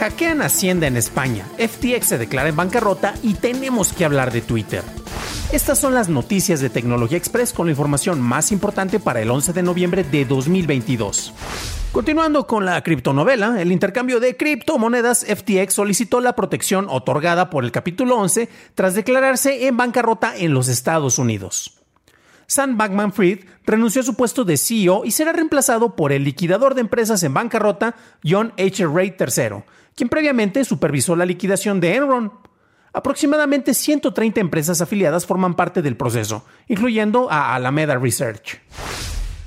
Hackean Hacienda en España, FTX se declara en bancarrota y tenemos que hablar de Twitter. Estas son las noticias de Tecnología Express con la información más importante para el 11 de noviembre de 2022. Continuando con la criptonovela, el intercambio de criptomonedas FTX solicitó la protección otorgada por el capítulo 11 tras declararse en bancarrota en los Estados Unidos. Sam Bankman Fried renunció a su puesto de CEO y será reemplazado por el liquidador de empresas en bancarrota John H. Ray III, quien previamente supervisó la liquidación de Enron. Aproximadamente 130 empresas afiliadas forman parte del proceso, incluyendo a Alameda Research.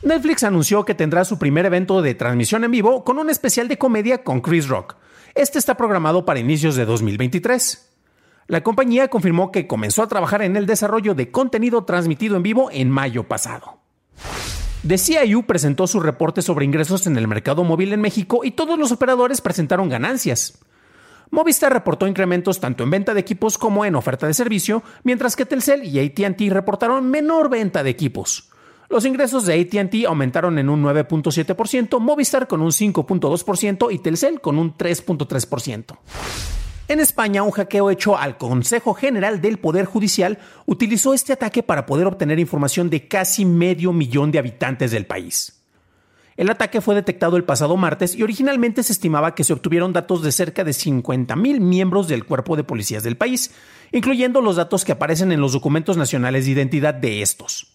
Netflix anunció que tendrá su primer evento de transmisión en vivo con un especial de comedia con Chris Rock. Este está programado para inicios de 2023. La compañía confirmó que comenzó a trabajar en el desarrollo de contenido transmitido en vivo en mayo pasado. The CIU presentó su reporte sobre ingresos en el mercado móvil en México y todos los operadores presentaron ganancias. Movistar reportó incrementos tanto en venta de equipos como en oferta de servicio, mientras que Telcel y ATT reportaron menor venta de equipos. Los ingresos de ATT aumentaron en un 9.7%, Movistar con un 5.2% y Telcel con un 3.3%. En España, un hackeo hecho al Consejo General del Poder Judicial utilizó este ataque para poder obtener información de casi medio millón de habitantes del país. El ataque fue detectado el pasado martes y originalmente se estimaba que se obtuvieron datos de cerca de 50.000 miembros del cuerpo de policías del país, incluyendo los datos que aparecen en los documentos nacionales de identidad de estos.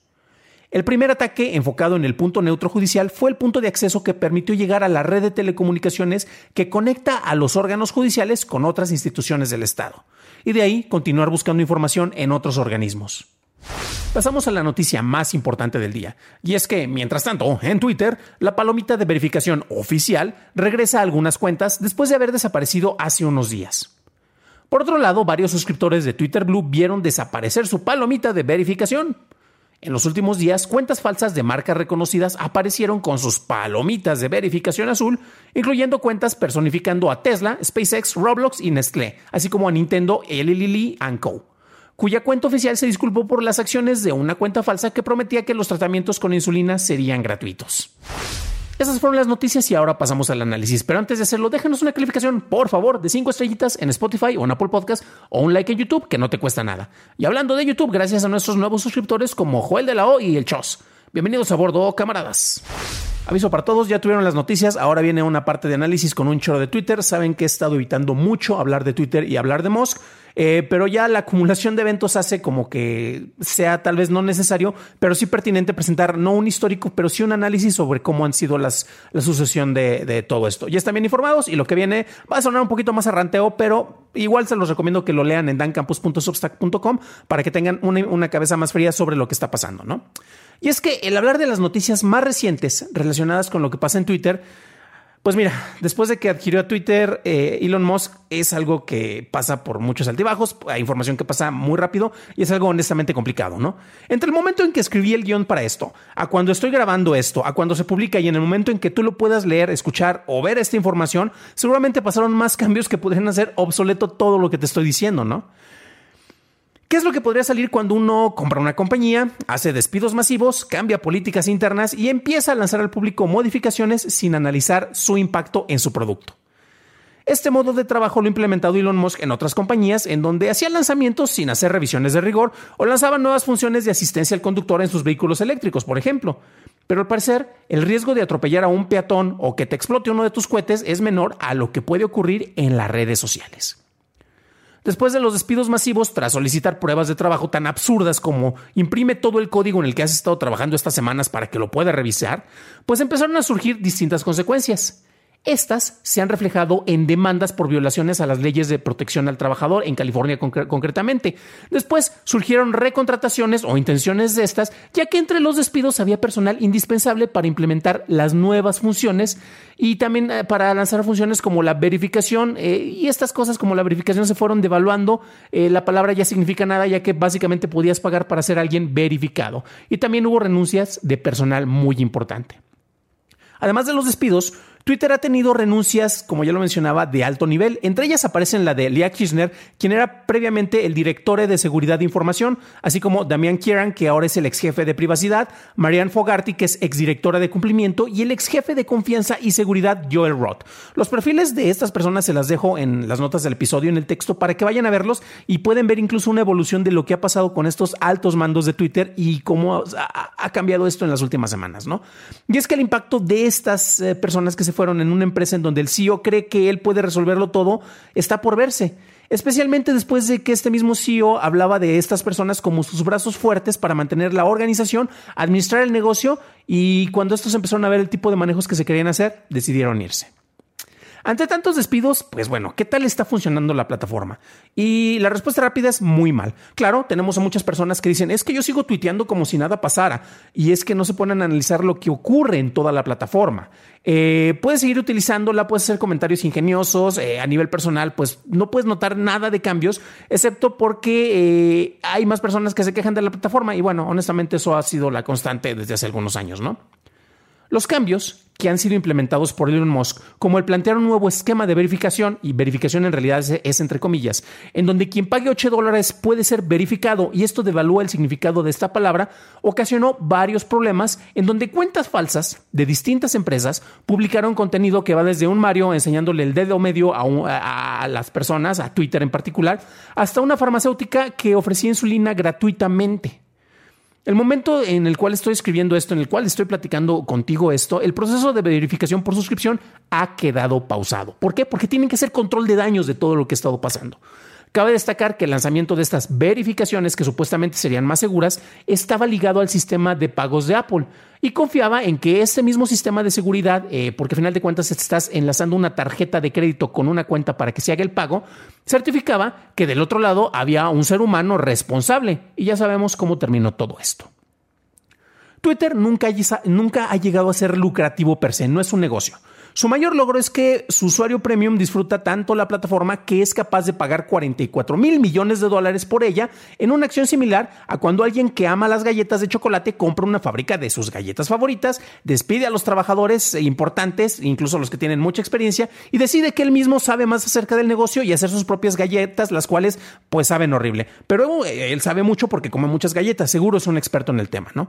El primer ataque, enfocado en el punto neutro judicial, fue el punto de acceso que permitió llegar a la red de telecomunicaciones que conecta a los órganos judiciales con otras instituciones del Estado, y de ahí continuar buscando información en otros organismos. Pasamos a la noticia más importante del día, y es que, mientras tanto, en Twitter, la palomita de verificación oficial regresa a algunas cuentas después de haber desaparecido hace unos días. Por otro lado, varios suscriptores de Twitter Blue vieron desaparecer su palomita de verificación. En los últimos días, cuentas falsas de marcas reconocidas aparecieron con sus palomitas de verificación azul, incluyendo cuentas personificando a Tesla, SpaceX, Roblox y Nestlé, así como a Nintendo, Eli Lilly Co., cuya cuenta oficial se disculpó por las acciones de una cuenta falsa que prometía que los tratamientos con insulina serían gratuitos. Esas fueron las noticias y ahora pasamos al análisis. Pero antes de hacerlo, déjanos una calificación, por favor, de 5 estrellitas en Spotify o en Apple Podcast o un like en YouTube que no te cuesta nada. Y hablando de YouTube, gracias a nuestros nuevos suscriptores como Joel de la O y el Chos. Bienvenidos a bordo, camaradas. Aviso para todos, ya tuvieron las noticias, ahora viene una parte de análisis con un choro de Twitter. Saben que he estado evitando mucho hablar de Twitter y hablar de Musk. Eh, pero ya la acumulación de eventos hace como que sea tal vez no necesario, pero sí pertinente presentar no un histórico, pero sí un análisis sobre cómo han sido las, la sucesión de, todo esto. Ya están bien informados y lo que viene va a sonar un poquito más arranteo, pero igual se los recomiendo que lo lean en dancampus.substack.com para que tengan una, una cabeza más fría sobre lo que está pasando, ¿no? Y es que el hablar de las noticias más recientes relacionadas con lo que pasa en Twitter pues mira, después de que adquirió a Twitter, eh, Elon Musk es algo que pasa por muchos altibajos, hay información que pasa muy rápido y es algo honestamente complicado, ¿no? Entre el momento en que escribí el guion para esto, a cuando estoy grabando esto, a cuando se publica y en el momento en que tú lo puedas leer, escuchar o ver esta información, seguramente pasaron más cambios que podrían hacer obsoleto todo lo que te estoy diciendo, ¿no? ¿Qué es lo que podría salir cuando uno compra una compañía, hace despidos masivos, cambia políticas internas y empieza a lanzar al público modificaciones sin analizar su impacto en su producto? Este modo de trabajo lo ha implementado Elon Musk en otras compañías en donde hacía lanzamientos sin hacer revisiones de rigor o lanzaban nuevas funciones de asistencia al conductor en sus vehículos eléctricos, por ejemplo. Pero al parecer, el riesgo de atropellar a un peatón o que te explote uno de tus cohetes es menor a lo que puede ocurrir en las redes sociales. Después de los despidos masivos, tras solicitar pruebas de trabajo tan absurdas como imprime todo el código en el que has estado trabajando estas semanas para que lo pueda revisar, pues empezaron a surgir distintas consecuencias. Estas se han reflejado en demandas por violaciones a las leyes de protección al trabajador en California concretamente. Después surgieron recontrataciones o intenciones de estas, ya que entre los despidos había personal indispensable para implementar las nuevas funciones y también eh, para lanzar funciones como la verificación eh, y estas cosas como la verificación se fueron devaluando. Eh, la palabra ya significa nada ya que básicamente podías pagar para ser alguien verificado. Y también hubo renuncias de personal muy importante. Además de los despidos, Twitter ha tenido renuncias, como ya lo mencionaba, de alto nivel. Entre ellas aparecen la de Leah Kirchner, quien era previamente el director de seguridad de información, así como Damian Kieran, que ahora es el ex jefe de privacidad, Marianne Fogarty, que es exdirectora de cumplimiento, y el ex jefe de confianza y seguridad, Joel Roth. Los perfiles de estas personas se las dejo en las notas del episodio, en el texto, para que vayan a verlos y pueden ver incluso una evolución de lo que ha pasado con estos altos mandos de Twitter y cómo ha, cambiado esto en las últimas semanas, ¿no? Y es que el impacto de estas eh, personas que se fueron en una empresa en donde el CEO cree que él puede resolverlo todo, está por verse. Especialmente después de que este mismo CEO hablaba de estas personas como sus brazos fuertes para mantener la organización, administrar el negocio y cuando estos empezaron a ver el tipo de manejos que se querían hacer, decidieron irse. Ante tantos despidos, pues bueno, ¿qué tal está funcionando la plataforma? Y la respuesta rápida es muy mal. Claro, tenemos a muchas personas que dicen, es que yo sigo tuiteando como si nada pasara, y es que no se ponen a analizar lo que ocurre en toda la plataforma. Eh, puedes seguir utilizándola, puedes hacer comentarios ingeniosos, eh, a nivel personal, pues no puedes notar nada de cambios, excepto porque eh, hay más personas que se quejan de la plataforma, y bueno, honestamente eso ha sido la constante desde hace algunos años, ¿no? Los cambios que han sido implementados por Elon Musk, como el plantear un nuevo esquema de verificación, y verificación en realidad es, entre comillas, en donde quien pague 8 dólares puede ser verificado, y esto devalúa el significado de esta palabra, ocasionó varios problemas en donde cuentas falsas de distintas empresas publicaron contenido que va desde un Mario enseñándole el dedo medio a, a las personas, a Twitter en particular, hasta una farmacéutica que ofrecía insulina gratuitamente. El momento en el cual estoy escribiendo esto, en el cual estoy platicando contigo esto, el proceso de verificación por suscripción ha quedado pausado. ¿Por qué? Porque tienen que hacer control de daños de todo lo que ha estado pasando. Cabe destacar que el lanzamiento de estas verificaciones, que supuestamente serían más seguras, estaba ligado al sistema de pagos de Apple y confiaba en que este mismo sistema de seguridad, eh, porque al final de cuentas estás enlazando una tarjeta de crédito con una cuenta para que se haga el pago, certificaba que del otro lado había un ser humano responsable y ya sabemos cómo terminó todo esto. Twitter nunca, nunca ha llegado a ser lucrativo per se, no es un negocio. Su mayor logro es que su usuario premium disfruta tanto la plataforma que es capaz de pagar 44 mil millones de dólares por ella en una acción similar a cuando alguien que ama las galletas de chocolate compra una fábrica de sus galletas favoritas, despide a los trabajadores importantes, incluso los que tienen mucha experiencia, y decide que él mismo sabe más acerca del negocio y hacer sus propias galletas, las cuales pues saben horrible. Pero él sabe mucho porque come muchas galletas, seguro es un experto en el tema, ¿no?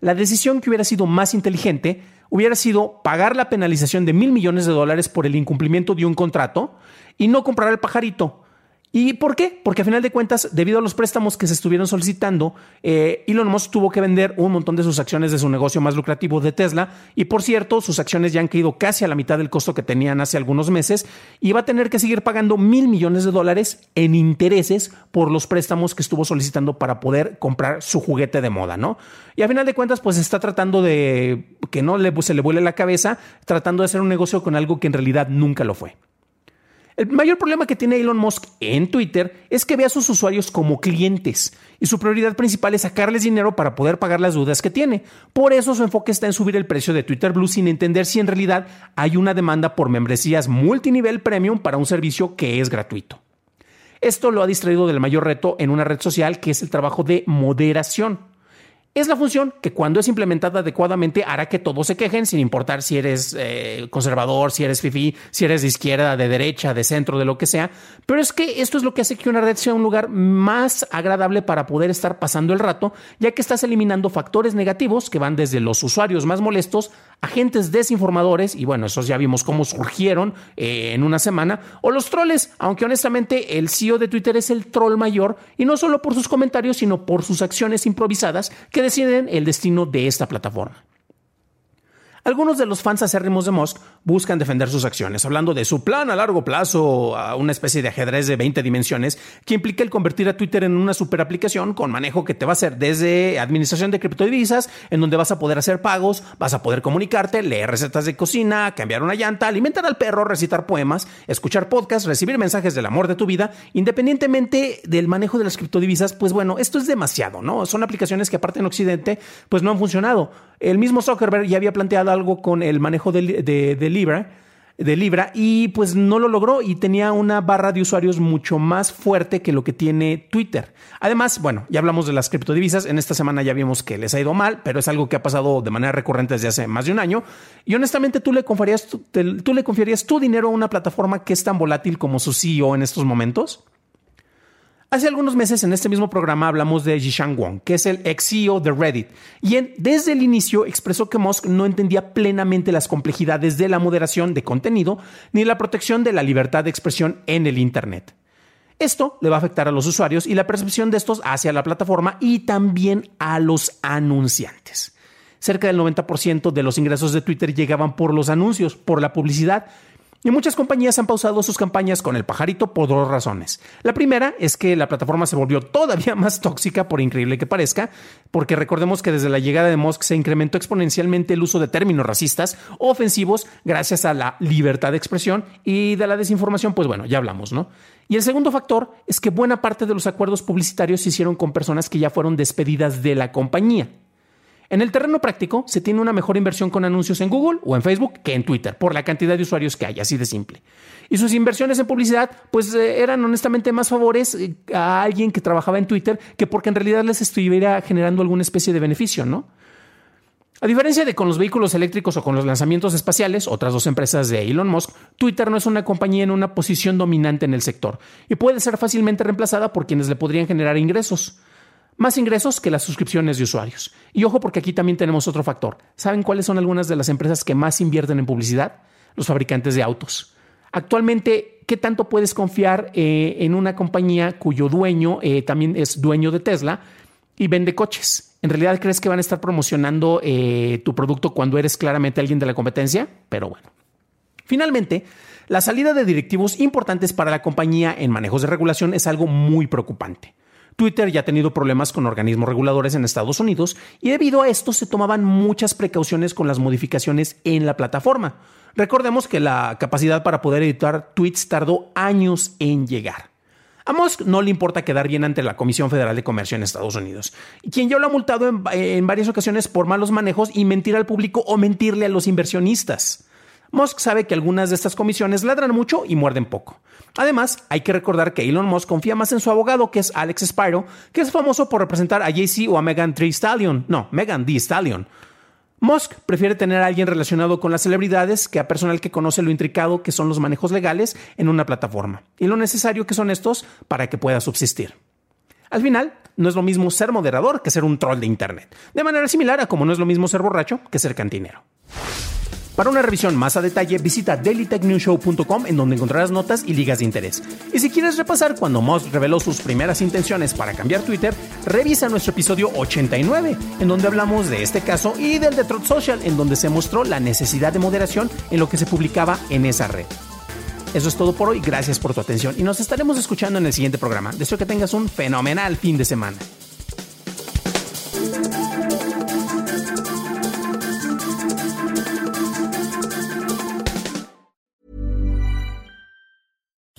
La decisión que hubiera sido más inteligente hubiera sido pagar la penalización de mil millones de dólares por el incumplimiento de un contrato y no comprar el pajarito. ¿Y por qué? Porque a final de cuentas, debido a los préstamos que se estuvieron solicitando, eh, Elon Musk tuvo que vender un montón de sus acciones de su negocio más lucrativo de Tesla. Y por cierto, sus acciones ya han caído casi a la mitad del costo que tenían hace algunos meses. Y va a tener que seguir pagando mil millones de dólares en intereses por los préstamos que estuvo solicitando para poder comprar su juguete de moda, ¿no? Y a final de cuentas, pues está tratando de que no le, se le vuele la cabeza, tratando de hacer un negocio con algo que en realidad nunca lo fue. El mayor problema que tiene Elon Musk en Twitter es que ve a sus usuarios como clientes y su prioridad principal es sacarles dinero para poder pagar las dudas que tiene. Por eso su enfoque está en subir el precio de Twitter Blue sin entender si en realidad hay una demanda por membresías multinivel premium para un servicio que es gratuito. Esto lo ha distraído del mayor reto en una red social que es el trabajo de moderación. Es la función que cuando es implementada adecuadamente hará que todos se quejen sin importar si eres eh, conservador, si eres fifi, si eres de izquierda, de derecha, de centro, de lo que sea. Pero es que esto es lo que hace que una red sea un lugar más agradable para poder estar pasando el rato, ya que estás eliminando factores negativos que van desde los usuarios más molestos, agentes desinformadores, y bueno, esos ya vimos cómo surgieron eh, en una semana, o los troles, aunque honestamente el CEO de Twitter es el troll mayor, y no solo por sus comentarios, sino por sus acciones improvisadas que deciden el destino de esta plataforma. Algunos de los fans acérrimos de Musk buscan defender sus acciones, hablando de su plan a largo plazo, una especie de ajedrez de 20 dimensiones, que implica el convertir a Twitter en una super aplicación con manejo que te va a hacer desde administración de criptodivisas, en donde vas a poder hacer pagos, vas a poder comunicarte, leer recetas de cocina, cambiar una llanta, alimentar al perro, recitar poemas, escuchar podcasts, recibir mensajes del amor de tu vida, independientemente del manejo de las criptodivisas, pues bueno, esto es demasiado, ¿no? Son aplicaciones que aparte en Occidente, pues no han funcionado. El mismo Zuckerberg ya había planteado algo con el manejo de, Libra de Libra y pues no lo logró y tenía una barra de usuarios mucho más fuerte que lo que tiene Twitter. Además, bueno, ya hablamos de las criptodivisas, en esta semana ya vimos que les ha ido mal, pero es algo que ha pasado de manera recurrente desde hace más de un año y honestamente tú le confiarías, tú le confiarías tu dinero a una plataforma que es tan volátil como su CEO en estos momentos? Hace algunos meses en este mismo programa hablamos de Jishan Wong, que es el ex CEO de Reddit, y desde el inicio expresó que Musk no entendía plenamente las complejidades de la moderación de contenido ni la protección de la libertad de expresión en el Internet. Esto le va a afectar a los usuarios y la percepción de estos hacia la plataforma y también a los anunciantes. Cerca del 90% de los ingresos de Twitter llegaban por los anuncios, por la publicidad, y muchas compañías han pausado sus campañas con el pajarito por dos razones. La primera es que la plataforma se volvió todavía más tóxica, por increíble que parezca, porque recordemos que desde la llegada de Musk se incrementó exponencialmente el uso de términos racistas o ofensivos gracias a la libertad de expresión y de la desinformación, pues bueno, ya hablamos, ¿no? Y el segundo factor es que buena parte de los acuerdos publicitarios se hicieron con personas que ya fueron despedidas de la compañía. En el terreno práctico, se tiene una mejor inversión con anuncios en Google o en Facebook que en Twitter, por la cantidad de usuarios que hay, así de simple. Y sus inversiones en publicidad, pues eh, eran honestamente más favores eh, a alguien que trabajaba en Twitter que porque en realidad les estuviera generando alguna especie de beneficio, ¿no? A diferencia de con los vehículos eléctricos o con los lanzamientos espaciales, otras dos empresas de Elon Musk, Twitter no es una compañía en una posición dominante en el sector y puede ser fácilmente reemplazada por quienes le podrían generar ingresos más ingresos que las suscripciones de usuarios. Y ojo porque aquí también tenemos otro factor. ¿Saben cuáles son algunas de las empresas que más invierten en publicidad? Los fabricantes de autos. Actualmente, ¿qué tanto puedes confiar eh, en una compañía cuyo dueño eh, también es dueño de Tesla y vende coches? ¿En realidad crees que van a estar promocionando eh, tu producto cuando eres claramente alguien de la competencia? Pero bueno. Finalmente, la salida de directivos importantes para la compañía en manejos de regulación es algo muy preocupante. Twitter ya ha tenido problemas con organismos reguladores en Estados Unidos y debido a esto se tomaban muchas precauciones con las modificaciones en la plataforma. Recordemos que la capacidad para poder editar tweets tardó años en llegar. A Musk no le importa quedar bien ante la Comisión Federal de Comercio en Estados Unidos, quien ya lo ha multado en, en varias ocasiones por malos manejos y mentir al público o mentirle a los inversionistas. Musk sabe que algunas de estas comisiones ladran mucho y muerden poco. Además, hay que recordar que Elon Musk confía más en su abogado, que es Alex Spiro, que es famoso por representar a Jay-Z o a Megan Thee Stallion. No, Megan Thee Stallion. Musk prefiere tener a alguien relacionado con las celebridades que a personal que conoce lo intricado que son los manejos legales en una plataforma y lo necesario que son estos para que pueda subsistir. Al final, no es lo mismo ser moderador que ser un troll de Internet, de manera similar a como no es lo mismo ser borracho que ser cantinero. Para una revisión más a detalle, visita dailytechnewshow.com en donde encontrarás notas y ligas de interés. Y si quieres repasar cuando Musk reveló sus primeras intenciones para cambiar Twitter, revisa nuestro episodio 89, en donde hablamos de este caso y del de Truth Social, en donde se mostró la necesidad de moderación en lo que se publicaba en esa red. Eso es todo por hoy, gracias por tu atención y nos estaremos escuchando en el siguiente programa. Deseo que tengas un fenomenal fin de semana.